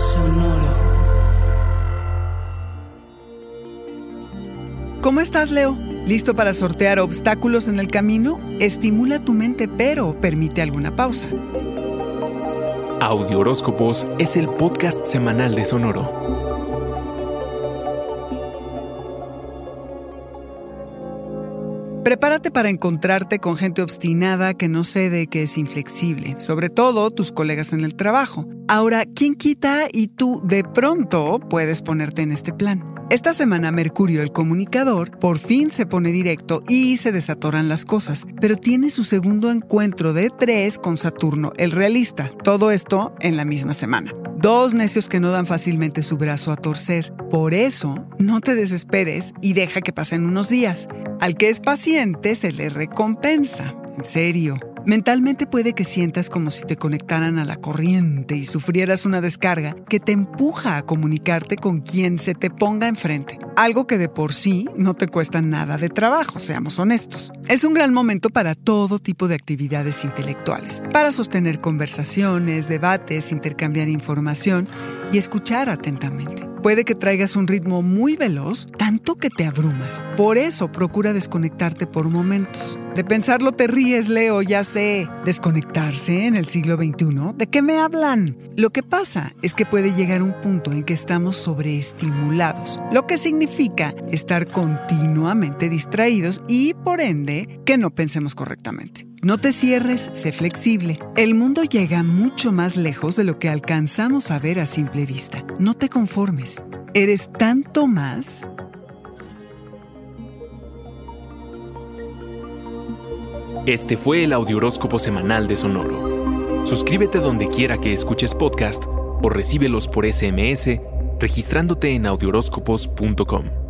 Sonoro. ¿Cómo estás, Leo? ¿Listo para sortear obstáculos en el camino? Estimula tu mente, pero permite alguna pausa. Audio Horóscopos es el podcast semanal de Sonoro. Prepárate para encontrarte con gente obstinada que no cede, que es inflexible, sobre todo tus colegas en el trabajo. Ahora, ¿quién quita y tú de pronto puedes ponerte en este plan? Esta semana Mercurio, el comunicador, por fin se pone directo y se desatoran las cosas, pero tiene su segundo encuentro de tres con Saturno, el realista. Todo esto en la misma semana. Dos necios que no dan fácilmente su brazo a torcer. Por eso, no te desesperes y deja que pasen unos días. Al que es paciente se le recompensa. En serio. Mentalmente puede que sientas como si te conectaran a la corriente y sufrieras una descarga que te empuja a comunicarte con quien se te ponga enfrente. Algo que de por sí no te cuesta nada de trabajo, seamos honestos. Es un gran momento para todo tipo de actividades intelectuales, para sostener conversaciones, debates, intercambiar información y escuchar atentamente. Puede que traigas un ritmo muy veloz, tanto que te abrumas. Por eso procura desconectarte por momentos. De pensarlo te ríes, Leo, ya sé. Desconectarse en el siglo XXI. ¿De qué me hablan? Lo que pasa es que puede llegar un punto en que estamos sobreestimulados, lo que significa estar continuamente distraídos y, por ende, que no pensemos correctamente. No te cierres, sé flexible. El mundo llega mucho más lejos de lo que alcanzamos a ver a simple vista. No te conformes. Eres tanto más. Este fue el Audioróscopo semanal de Sonoro. Suscríbete donde quiera que escuches podcast o recíbelos por SMS registrándote en audioróscopos.com.